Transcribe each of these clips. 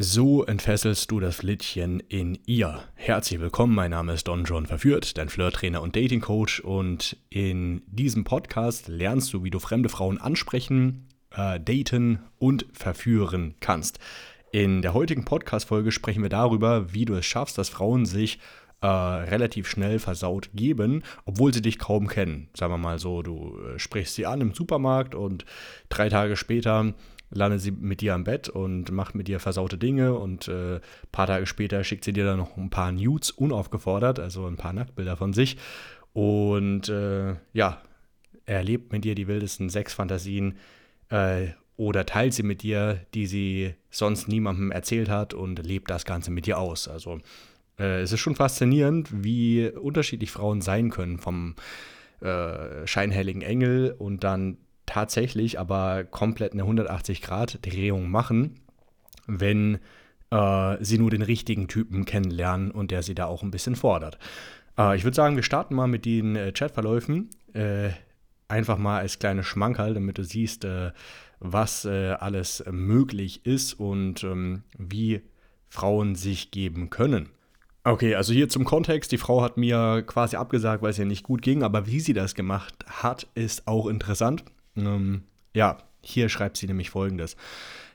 So entfesselst du das Flittchen in ihr. Herzlich willkommen, mein Name ist Don John Verführt, dein Flirttrainer und Datingcoach und in diesem Podcast lernst du, wie du fremde Frauen ansprechen, äh, daten und verführen kannst. In der heutigen Podcast-Folge sprechen wir darüber, wie du es schaffst, dass Frauen sich äh, relativ schnell versaut geben, obwohl sie dich kaum kennen. Sagen wir mal so, du äh, sprichst sie an im Supermarkt und drei Tage später landet sie mit dir am Bett und macht mit dir versaute Dinge und ein äh, paar Tage später schickt sie dir dann noch ein paar Nudes unaufgefordert, also ein paar Nacktbilder von sich. Und äh, ja, erlebt mit dir die wildesten Sexfantasien äh, oder teilt sie mit dir, die sie sonst niemandem erzählt hat und lebt das Ganze mit dir aus. Also äh, es ist schon faszinierend, wie unterschiedlich Frauen sein können vom äh, scheinhelligen Engel und dann tatsächlich aber komplett eine 180-Grad-Drehung machen, wenn äh, sie nur den richtigen Typen kennenlernen und der sie da auch ein bisschen fordert. Äh, ich würde sagen, wir starten mal mit den äh, Chatverläufen. Äh, einfach mal als kleine Schmankerl, damit du siehst, äh, was äh, alles möglich ist und ähm, wie Frauen sich geben können. Okay, also hier zum Kontext. Die Frau hat mir quasi abgesagt, weil es ihr nicht gut ging, aber wie sie das gemacht hat, ist auch interessant. Ähm, ja, hier schreibt sie nämlich folgendes.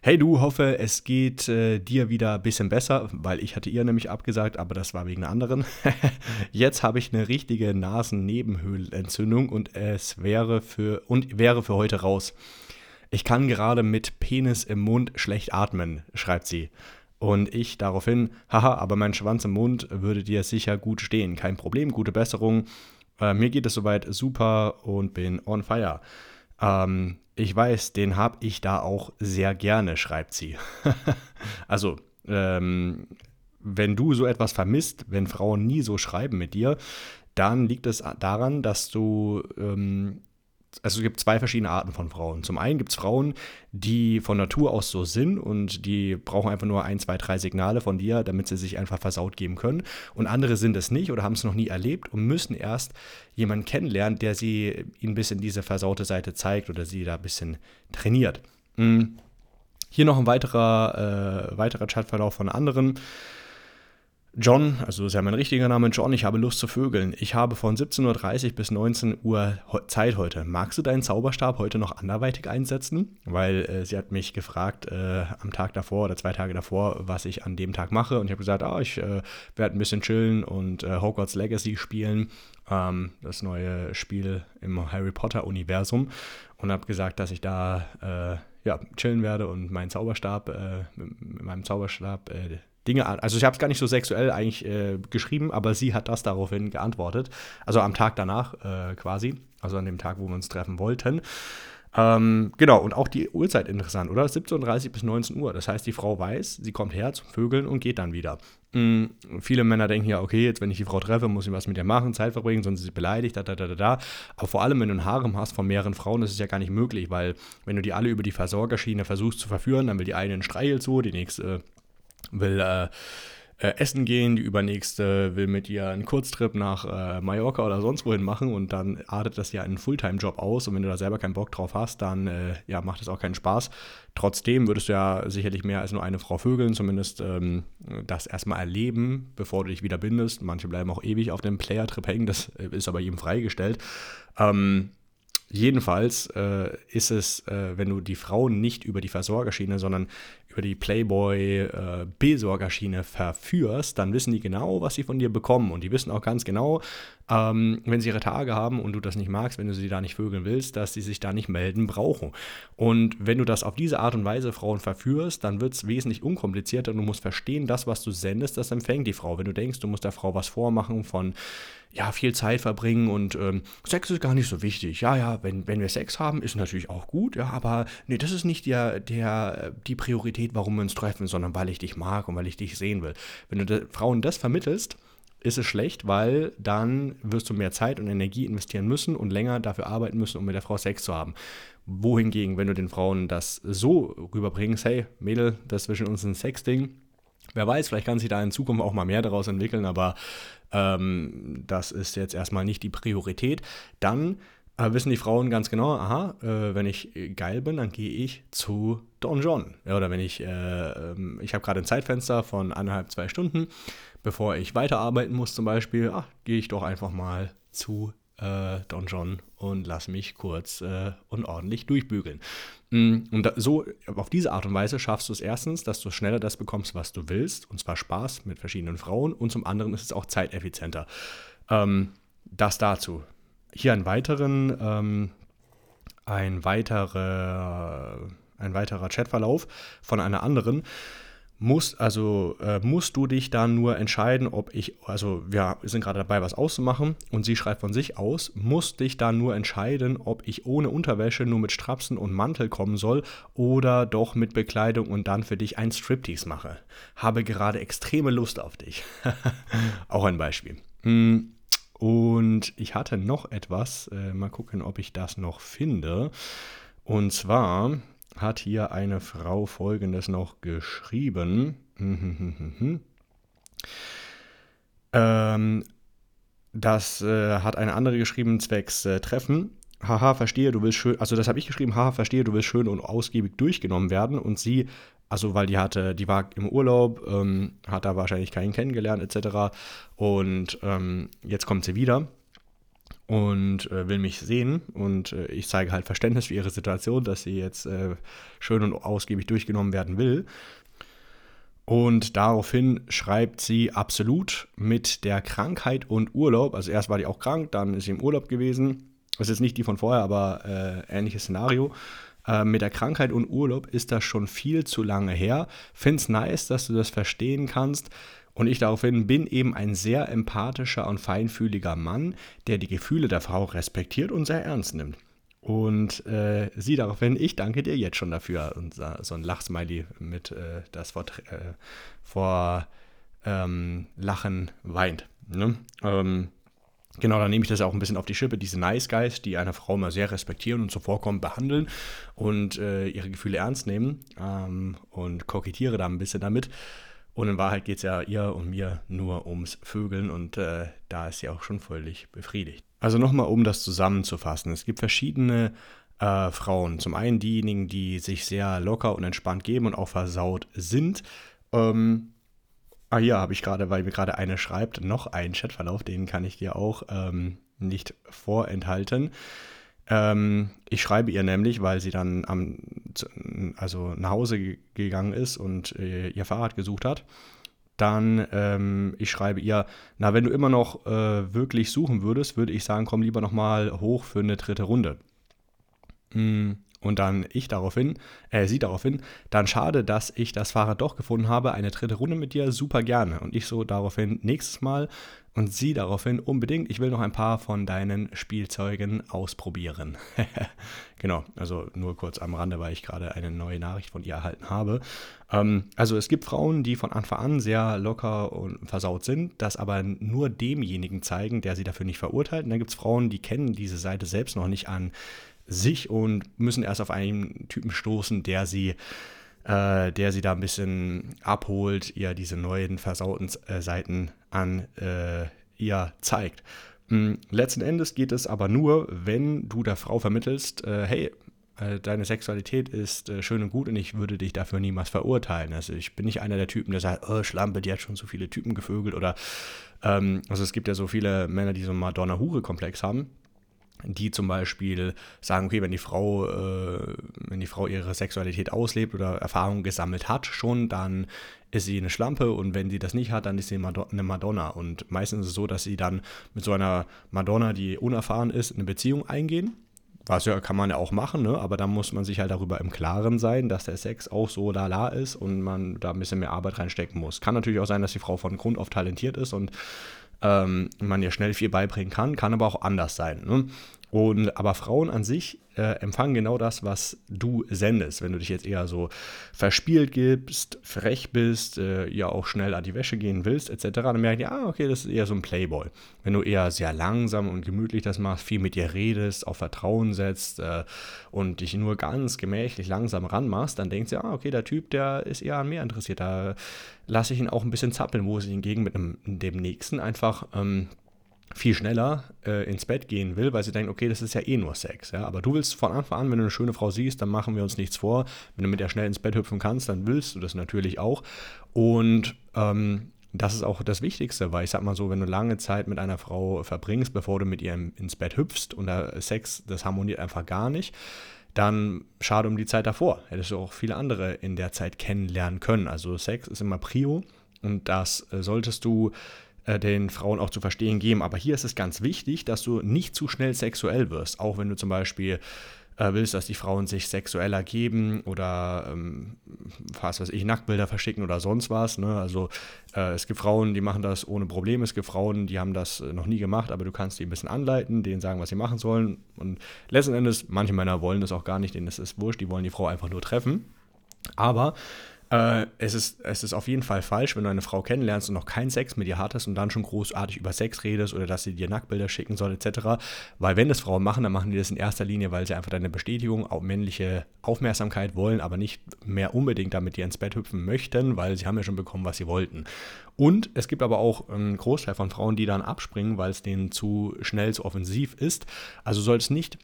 Hey du, hoffe, es geht äh, dir wieder ein bisschen besser, weil ich hatte ihr nämlich abgesagt, aber das war wegen einer anderen. Jetzt habe ich eine richtige Nasennebenhöhlenentzündung und es wäre für und wäre für heute raus. Ich kann gerade mit Penis im Mund schlecht atmen, schreibt sie. Und ich daraufhin, haha, aber mein Schwanz im Mund würde dir sicher gut stehen. Kein Problem, gute Besserung. Äh, mir geht es soweit super und bin on fire. Ähm, ich weiß, den habe ich da auch sehr gerne, schreibt sie. also, ähm, wenn du so etwas vermisst, wenn Frauen nie so schreiben mit dir, dann liegt es daran, dass du ähm, also es gibt zwei verschiedene Arten von Frauen. Zum einen gibt es Frauen, die von Natur aus so sind und die brauchen einfach nur ein, zwei, drei Signale von dir, damit sie sich einfach versaut geben können. Und andere sind es nicht oder haben es noch nie erlebt und müssen erst jemanden kennenlernen, der sie ihnen ein bisschen diese versaute Seite zeigt oder sie da ein bisschen trainiert. Hm. Hier noch ein weiterer, äh, weiterer Chatverlauf von anderen. John, also ist ja mein richtiger Name, John, ich habe Lust zu vögeln. Ich habe von 17.30 Uhr bis 19 Uhr Zeit heute. Magst du deinen Zauberstab heute noch anderweitig einsetzen? Weil äh, sie hat mich gefragt äh, am Tag davor oder zwei Tage davor, was ich an dem Tag mache. Und ich habe gesagt, ah, ich äh, werde ein bisschen chillen und äh, Hogwarts Legacy spielen. Ähm, das neue Spiel im Harry Potter-Universum. Und habe gesagt, dass ich da äh, ja, chillen werde und meinen Zauberstab, äh, mit, mit meinem Zauberstab Dinge an. Also ich habe es gar nicht so sexuell eigentlich äh, geschrieben, aber sie hat das daraufhin geantwortet. Also am Tag danach äh, quasi, also an dem Tag, wo wir uns treffen wollten. Ähm, genau, und auch die Uhrzeit interessant, oder? 17.30 bis 19 Uhr. Das heißt, die Frau weiß, sie kommt her zum Vögeln und geht dann wieder. Mhm, viele Männer denken ja, okay, jetzt wenn ich die Frau treffe, muss ich was mit ihr machen, Zeit verbringen, sonst ist sie beleidigt, da, da, da, da. Aber vor allem, wenn du ein Harem hast von mehreren Frauen, ist es ja gar nicht möglich, weil wenn du die alle über die Versorgerschiene versuchst zu verführen, dann will die eine einen Streichel zu, die nächste will äh, äh, essen gehen, die übernächste will mit ihr einen Kurztrip nach äh, Mallorca oder sonst wohin machen und dann artet das ja einen Fulltime-Job aus und wenn du da selber keinen Bock drauf hast, dann äh, ja, macht es auch keinen Spaß. Trotzdem würdest du ja sicherlich mehr als nur eine Frau vögeln, zumindest ähm, das erstmal erleben, bevor du dich wieder bindest. Manche bleiben auch ewig auf dem Player-Trip hängen, das äh, ist aber jedem freigestellt. Ähm, Jedenfalls äh, ist es, äh, wenn du die Frauen nicht über die Versorgerschiene, sondern über die Playboy-Besorgerschiene äh, verführst, dann wissen die genau, was sie von dir bekommen. Und die wissen auch ganz genau, ähm, wenn sie ihre Tage haben und du das nicht magst, wenn du sie da nicht vögeln willst, dass sie sich da nicht melden brauchen. Und wenn du das auf diese Art und Weise Frauen verführst, dann wird es wesentlich unkomplizierter. Du musst verstehen, das, was du sendest, das empfängt die Frau. Wenn du denkst, du musst der Frau was vormachen von ja, viel Zeit verbringen und ähm, Sex ist gar nicht so wichtig. Ja, ja, wenn, wenn wir Sex haben, ist natürlich auch gut, ja, aber nee, das ist nicht der, der, die Priorität, warum wir uns treffen, sondern weil ich dich mag und weil ich dich sehen will. Wenn du Frauen das vermittelst, ist es schlecht, weil dann wirst du mehr Zeit und Energie investieren müssen und länger dafür arbeiten müssen, um mit der Frau Sex zu haben. Wohingegen, wenn du den Frauen das so rüberbringst, hey, Mädel, das zwischen uns ein Sexding, wer weiß, vielleicht kann sich da in Zukunft auch mal mehr daraus entwickeln, aber ähm, das ist jetzt erstmal nicht die Priorität, dann Aber wissen die Frauen ganz genau, aha, äh, wenn ich geil bin, dann gehe ich zu Don John. Ja, oder wenn ich, äh, ähm, ich habe gerade ein Zeitfenster von eineinhalb, zwei Stunden, bevor ich weiterarbeiten muss zum Beispiel, ach, gehe ich doch einfach mal zu äh, Don John und lass mich kurz äh, und ordentlich durchbügeln. Mm, und da, so, auf diese Art und Weise schaffst du es erstens, dass du schneller das bekommst, was du willst, und zwar Spaß mit verschiedenen Frauen, und zum anderen ist es auch zeiteffizienter. Ähm, das dazu. Hier einen weiteren, ähm, ein, weitere, ein weiterer Chatverlauf von einer anderen musst, also äh, musst du dich dann nur entscheiden, ob ich, also wir sind gerade dabei, was auszumachen und sie schreibt von sich aus, musst dich dann nur entscheiden, ob ich ohne Unterwäsche nur mit Strapsen und Mantel kommen soll oder doch mit Bekleidung und dann für dich ein Striptease mache. Habe gerade extreme Lust auf dich. Auch ein Beispiel. Mm, und ich hatte noch etwas, äh, mal gucken, ob ich das noch finde. Und zwar hat hier eine Frau Folgendes noch geschrieben. ähm, das äh, hat eine andere geschrieben, zwecks äh, Treffen. Haha, verstehe, du willst schön, also das habe ich geschrieben, haha, verstehe, du willst schön und ausgiebig durchgenommen werden. Und sie, also weil die hatte, die war im Urlaub, ähm, hat da wahrscheinlich keinen kennengelernt, etc. Und ähm, jetzt kommt sie wieder und äh, will mich sehen und äh, ich zeige halt Verständnis für ihre Situation, dass sie jetzt äh, schön und ausgiebig durchgenommen werden will. Und daraufhin schreibt sie absolut mit der Krankheit und Urlaub. Also erst war die auch krank, dann ist sie im Urlaub gewesen. Das ist nicht die von vorher, aber äh, ähnliches Szenario. Äh, mit der Krankheit und Urlaub ist das schon viel zu lange her. Find's nice, dass du das verstehen kannst. Und ich daraufhin bin eben ein sehr empathischer und feinfühliger Mann, der die Gefühle der Frau respektiert und sehr ernst nimmt. Und äh, sie daraufhin, ich danke dir jetzt schon dafür. Und so ein Lachsmiley mit äh, das vor, äh, vor ähm, Lachen weint. Ne? Ähm, genau, dann nehme ich das auch ein bisschen auf die Schippe, diese Nice Guys, die eine Frau mal sehr respektieren und zuvorkommen, behandeln und äh, ihre Gefühle ernst nehmen ähm, und kokettiere da ein bisschen damit. Und in Wahrheit geht es ja ihr und mir nur ums Vögeln und äh, da ist sie auch schon völlig befriedigt. Also nochmal, um das zusammenzufassen. Es gibt verschiedene äh, Frauen. Zum einen diejenigen, die sich sehr locker und entspannt geben und auch versaut sind. Ähm, ah, hier habe ich gerade, weil mir gerade eine schreibt, noch einen Chatverlauf, den kann ich dir auch ähm, nicht vorenthalten. Ähm, ich schreibe ihr nämlich, weil sie dann am, also nach Hause gegangen ist und äh, ihr Fahrrad gesucht hat. Dann, ähm, ich schreibe ihr, na, wenn du immer noch äh, wirklich suchen würdest, würde ich sagen, komm lieber nochmal hoch für eine dritte Runde. Mm, und dann ich daraufhin, äh, sie daraufhin, dann schade, dass ich das Fahrrad doch gefunden habe, eine dritte Runde mit dir, super gerne. Und ich so daraufhin, nächstes Mal und sie daraufhin unbedingt, ich will noch ein paar von deinen Spielzeugen ausprobieren. genau, also nur kurz am Rande, weil ich gerade eine neue Nachricht von ihr erhalten habe. Ähm, also es gibt Frauen, die von Anfang an sehr locker und versaut sind, das aber nur demjenigen zeigen, der sie dafür nicht verurteilt. Und dann gibt es Frauen, die kennen diese Seite selbst noch nicht an sich und müssen erst auf einen Typen stoßen, der sie äh, der sie da ein bisschen abholt, ihr diese neuen versauten äh, Seiten an äh, ihr zeigt. Mhm. Letzten Endes geht es aber nur, wenn du der Frau vermittelst, äh, hey, äh, deine Sexualität ist äh, schön und gut und ich würde dich dafür niemals verurteilen. Also ich bin nicht einer der Typen, der sagt, oh, Schlampe, die hat schon so viele Typen gevögelt oder ähm, also es gibt ja so viele Männer, die so einen Madonna-Hure-Komplex haben die zum Beispiel sagen, okay, wenn die Frau, äh, wenn die Frau ihre Sexualität auslebt oder Erfahrungen gesammelt hat schon, dann ist sie eine Schlampe und wenn sie das nicht hat, dann ist sie eine Madonna. Und meistens ist es so, dass sie dann mit so einer Madonna, die unerfahren ist, eine Beziehung eingehen. Was ja kann man ja auch machen, ne? aber dann muss man sich halt darüber im Klaren sein, dass der Sex auch so lala ist und man da ein bisschen mehr Arbeit reinstecken muss. Kann natürlich auch sein, dass die Frau von Grund auf talentiert ist und ähm, man ihr schnell viel beibringen kann, kann aber auch anders sein. Ne? Und, aber Frauen an sich äh, empfangen genau das, was du sendest. Wenn du dich jetzt eher so verspielt gibst, frech bist, äh, ja auch schnell an die Wäsche gehen willst, etc., dann merken die, ah, okay, das ist eher so ein Playboy. Wenn du eher sehr langsam und gemütlich das machst, viel mit dir redest, auf Vertrauen setzt äh, und dich nur ganz gemächlich langsam ranmachst, dann denkst du, ah, okay, der Typ, der ist eher an mir interessiert. Da lasse ich ihn auch ein bisschen zappeln, wo es hingegen mit einem, dem nächsten einfach. Ähm, viel schneller äh, ins Bett gehen will, weil sie denkt, okay, das ist ja eh nur Sex. Ja? Aber du willst von Anfang an, wenn du eine schöne Frau siehst, dann machen wir uns nichts vor. Wenn du mit der schnell ins Bett hüpfen kannst, dann willst du das natürlich auch. Und ähm, das ist auch das Wichtigste, weil ich sag mal so, wenn du lange Zeit mit einer Frau verbringst, bevor du mit ihr ins Bett hüpfst und der Sex, das harmoniert einfach gar nicht, dann schade um die Zeit davor. Hättest du auch viele andere in der Zeit kennenlernen können. Also Sex ist immer Prio und das äh, solltest du den Frauen auch zu verstehen geben. Aber hier ist es ganz wichtig, dass du nicht zu schnell sexuell wirst. Auch wenn du zum Beispiel äh, willst, dass die Frauen sich sexueller geben oder ähm, was weiß ich, Nacktbilder verschicken oder sonst was. Ne? Also äh, es gibt Frauen, die machen das ohne Probleme. Es gibt Frauen, die haben das noch nie gemacht, aber du kannst die ein bisschen anleiten, denen sagen, was sie machen sollen. Und letzten Endes, manche Männer wollen das auch gar nicht, denen ist es wurscht, die wollen die Frau einfach nur treffen. Aber äh, es, ist, es ist auf jeden Fall falsch, wenn du eine Frau kennenlernst und noch keinen Sex mit ihr hattest und dann schon großartig über Sex redest oder dass sie dir Nacktbilder schicken soll, etc. Weil wenn das Frauen machen, dann machen die das in erster Linie, weil sie einfach deine Bestätigung, auch männliche Aufmerksamkeit wollen, aber nicht mehr unbedingt damit dir ins Bett hüpfen möchten, weil sie haben ja schon bekommen, was sie wollten. Und es gibt aber auch einen Großteil von Frauen, die dann abspringen, weil es denen zu schnell, zu offensiv ist. Also soll es nicht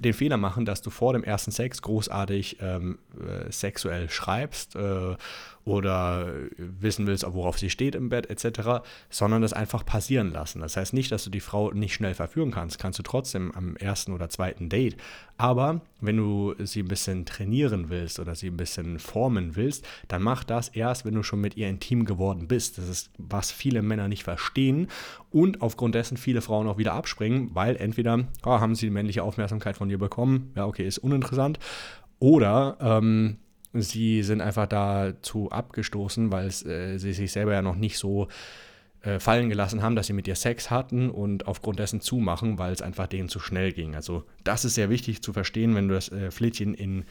den Fehler machen, dass du vor dem ersten Sex großartig ähm, äh, sexuell schreibst äh, oder wissen willst, worauf sie steht im Bett etc., sondern das einfach passieren lassen. Das heißt nicht, dass du die Frau nicht schnell verführen kannst, kannst du trotzdem am ersten oder zweiten Date. Aber wenn du sie ein bisschen trainieren willst oder sie ein bisschen formen willst, dann mach das erst, wenn du schon mit ihr intim geworden bist. Das ist, was viele Männer nicht verstehen und aufgrund dessen viele Frauen auch wieder abspringen, weil entweder oh, haben sie die männliche Aufmerksamkeit von dir bekommen, ja okay, ist uninteressant, oder ähm, sie sind einfach dazu abgestoßen, weil äh, sie sich selber ja noch nicht so äh, fallen gelassen haben, dass sie mit ihr Sex hatten und aufgrund dessen zumachen, weil es einfach denen zu schnell ging. Also das ist sehr wichtig zu verstehen, wenn du das äh, Flittchen in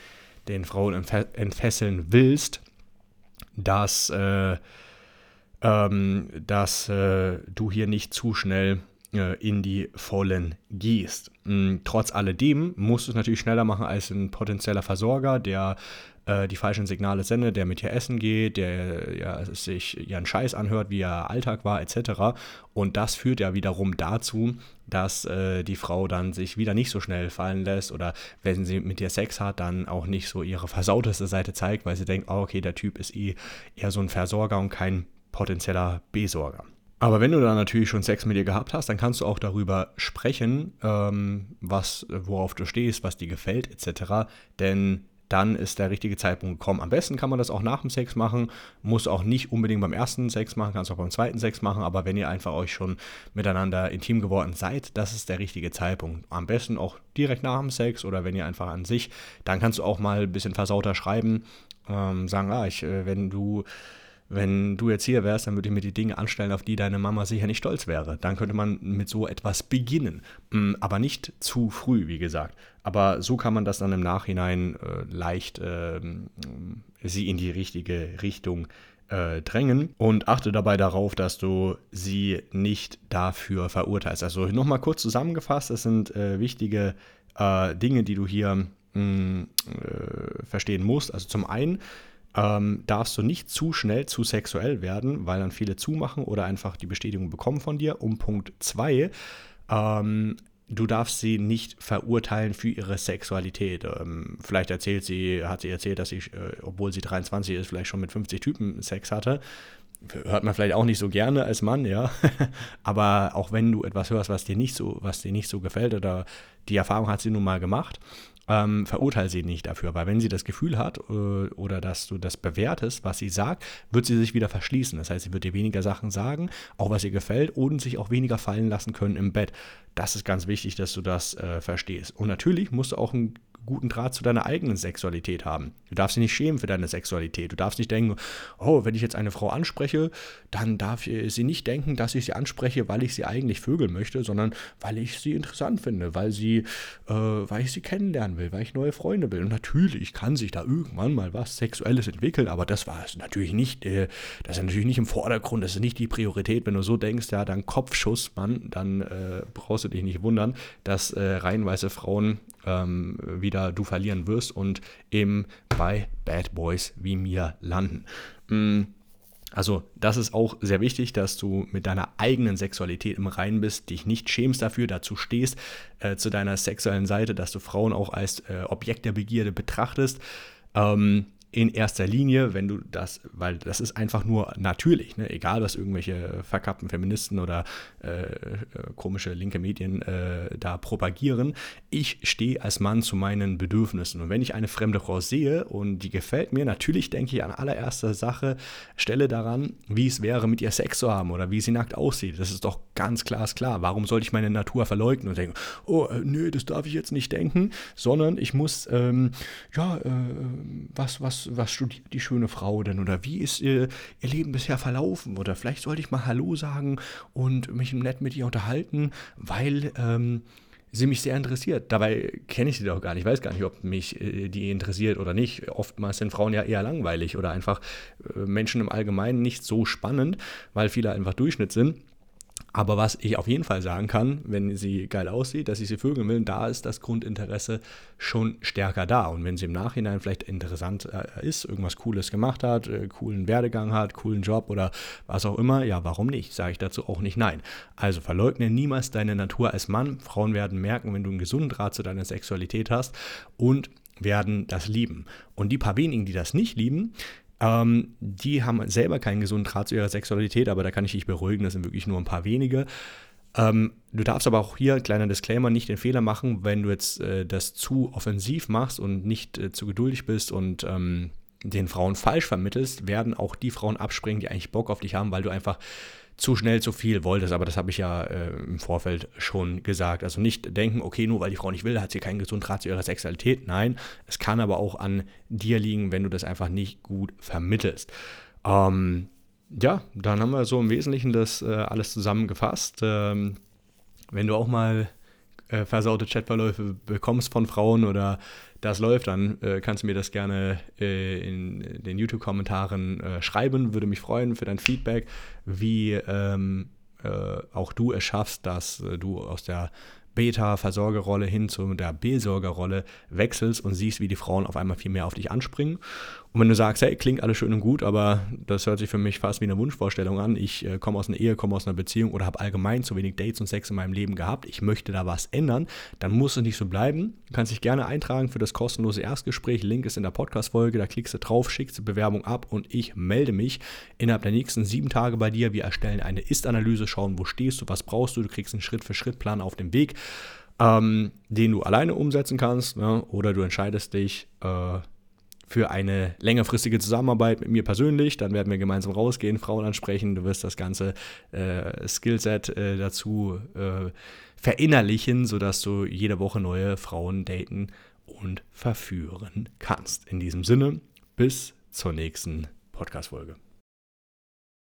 den Frauen entfesseln willst, dass, äh, ähm, dass äh, du hier nicht zu schnell äh, in die Vollen gehst. Mm, trotz alledem musst du es natürlich schneller machen als ein potenzieller Versorger, der äh, die falschen Signale sendet, der mit dir essen geht, der ja, sich ihren Scheiß anhört, wie er Alltag war, etc. Und das führt ja wiederum dazu, dass äh, die Frau dann sich wieder nicht so schnell fallen lässt oder wenn sie mit dir Sex hat, dann auch nicht so ihre versauteste Seite zeigt, weil sie denkt, oh, okay, der Typ ist eh eher so ein Versorger und kein potenzieller Besorger. Aber wenn du dann natürlich schon Sex mit ihr gehabt hast, dann kannst du auch darüber sprechen, ähm, was, worauf du stehst, was dir gefällt, etc. Denn dann ist der richtige Zeitpunkt gekommen. Am besten kann man das auch nach dem Sex machen, muss auch nicht unbedingt beim ersten Sex machen, kannst auch beim zweiten Sex machen, aber wenn ihr einfach euch schon miteinander intim geworden seid, das ist der richtige Zeitpunkt. Am besten auch direkt nach dem Sex oder wenn ihr einfach an sich, dann kannst du auch mal ein bisschen versauter schreiben, ähm, sagen, ah, ich, äh, wenn du wenn du jetzt hier wärst, dann würde ich mir die Dinge anstellen, auf die deine Mama sicher nicht stolz wäre. Dann könnte man mit so etwas beginnen. Mm, aber nicht zu früh, wie gesagt. Aber so kann man das dann im Nachhinein äh, leicht äh, sie in die richtige Richtung äh, drängen und achte dabei darauf, dass du sie nicht dafür verurteilst. Also nochmal kurz zusammengefasst, das sind äh, wichtige äh, Dinge, die du hier mm, äh, verstehen musst. Also zum einen, ähm, darfst du nicht zu schnell zu sexuell werden, weil dann viele zumachen oder einfach die Bestätigung bekommen von dir. Um Punkt 2, ähm, du darfst sie nicht verurteilen für ihre Sexualität. Ähm, vielleicht erzählt sie, hat sie erzählt, dass sie, äh, obwohl sie 23 ist, vielleicht schon mit 50 Typen Sex hatte. Hört man vielleicht auch nicht so gerne als Mann, ja. Aber auch wenn du etwas hörst, was dir nicht so, was dir nicht so gefällt oder die Erfahrung hat sie nun mal gemacht, ähm, verurteile sie nicht dafür, weil wenn sie das Gefühl hat äh, oder dass du das bewertest, was sie sagt, wird sie sich wieder verschließen. Das heißt, sie wird dir weniger Sachen sagen, auch was ihr gefällt und sich auch weniger fallen lassen können im Bett. Das ist ganz wichtig, dass du das äh, verstehst. Und natürlich musst du auch ein guten Draht zu deiner eigenen Sexualität haben. Du darfst dich nicht schämen für deine Sexualität. Du darfst nicht denken, oh, wenn ich jetzt eine Frau anspreche, dann darf sie nicht denken, dass ich sie anspreche, weil ich sie eigentlich vögeln möchte, sondern weil ich sie interessant finde, weil sie, äh, weil ich sie kennenlernen will, weil ich neue Freunde will. Und natürlich kann sich da irgendwann mal was Sexuelles entwickeln, aber das war es natürlich nicht, äh, das ist natürlich nicht im Vordergrund, das ist nicht die Priorität. Wenn du so denkst, ja, dann Kopfschuss, Mann, dann äh, brauchst du dich nicht wundern, dass äh, reihenweise Frauen ähm, wieder du verlieren wirst und eben bei Bad Boys wie mir landen. Mm, Also das ist auch sehr wichtig, dass du mit deiner eigenen Sexualität im Reinen bist, dich nicht schämst dafür, dazu stehst, äh, zu deiner sexuellen Seite, dass du Frauen auch als äh, Objekt der Begierde betrachtest. Ähm, in erster Linie, wenn du das, weil das ist einfach nur natürlich, ne? egal was irgendwelche verkappten Feministen oder äh, äh, komische linke Medien äh, da propagieren. Ich stehe als Mann zu meinen Bedürfnissen und wenn ich eine fremde Frau sehe und die gefällt mir, natürlich denke ich an allererster Sache, stelle daran, wie es wäre, mit ihr Sex zu haben oder wie sie nackt aussieht. Das ist doch ganz klar, klar. Warum sollte ich meine Natur verleugnen und denken, oh, äh, nö, das darf ich jetzt nicht denken, sondern ich muss, ähm, ja, äh, was, was was, studiert die schöne Frau denn oder wie ist ihr, ihr Leben bisher verlaufen oder vielleicht sollte ich mal Hallo sagen und mich nett mit ihr unterhalten, weil ähm, sie mich sehr interessiert. Dabei kenne ich sie doch gar nicht. Ich weiß gar nicht, ob mich äh, die interessiert oder nicht. Oftmals sind Frauen ja eher langweilig oder einfach äh, Menschen im Allgemeinen nicht so spannend, weil viele einfach Durchschnitt sind. Aber was ich auf jeden Fall sagen kann, wenn sie geil aussieht, dass ich sie vögeln will, da ist das Grundinteresse schon stärker da. Und wenn sie im Nachhinein vielleicht interessant äh, ist, irgendwas Cooles gemacht hat, äh, coolen Werdegang hat, coolen Job oder was auch immer, ja, warum nicht? Sage ich dazu auch nicht nein. Also verleugne niemals deine Natur als Mann. Frauen werden merken, wenn du einen gesunden Draht zu deiner Sexualität hast und werden das lieben. Und die paar wenigen, die das nicht lieben, ähm, die haben selber keinen gesunden Draht zu ihrer Sexualität, aber da kann ich dich beruhigen, das sind wirklich nur ein paar wenige. Ähm, du darfst aber auch hier, kleiner Disclaimer, nicht den Fehler machen, wenn du jetzt äh, das zu offensiv machst und nicht äh, zu geduldig bist und ähm, den Frauen falsch vermittelst, werden auch die Frauen abspringen, die eigentlich Bock auf dich haben, weil du einfach zu schnell zu viel wolltest, aber das habe ich ja äh, im Vorfeld schon gesagt. Also nicht denken, okay, nur weil die Frau nicht will, hat sie keinen gesunden Draht zu ihrer Sexualität. Nein, es kann aber auch an dir liegen, wenn du das einfach nicht gut vermittelst. Ähm, ja, dann haben wir so im Wesentlichen das äh, alles zusammengefasst. Ähm, wenn du auch mal äh, versaute Chatverläufe bekommst von Frauen oder das läuft, dann äh, kannst du mir das gerne äh, in den YouTube-Kommentaren äh, schreiben. Würde mich freuen für dein Feedback, wie ähm, äh, auch du es schaffst, dass äh, du aus der Beta-Versorgerrolle hin zu der B-Sorgerrolle wechselst und siehst, wie die Frauen auf einmal viel mehr auf dich anspringen. Und wenn du sagst, hey, klingt alles schön und gut, aber das hört sich für mich fast wie eine Wunschvorstellung an. Ich äh, komme aus einer Ehe, komme aus einer Beziehung oder habe allgemein zu wenig Dates und Sex in meinem Leben gehabt. Ich möchte da was ändern. Dann muss es nicht so bleiben. Du kannst dich gerne eintragen für das kostenlose Erstgespräch. Link ist in der Podcast-Folge. Da klickst du drauf, schickst die Bewerbung ab und ich melde mich innerhalb der nächsten sieben Tage bei dir. Wir erstellen eine Ist-Analyse, schauen, wo stehst du, was brauchst du. Du kriegst einen Schritt-für-Schritt-Plan auf dem Weg, ähm, den du alleine umsetzen kannst. Ne? Oder du entscheidest dich, äh, für eine längerfristige Zusammenarbeit mit mir persönlich. Dann werden wir gemeinsam rausgehen, Frauen ansprechen. Du wirst das ganze äh, Skillset äh, dazu äh, verinnerlichen, sodass du jede Woche neue Frauen daten und verführen kannst. In diesem Sinne, bis zur nächsten Podcast-Folge.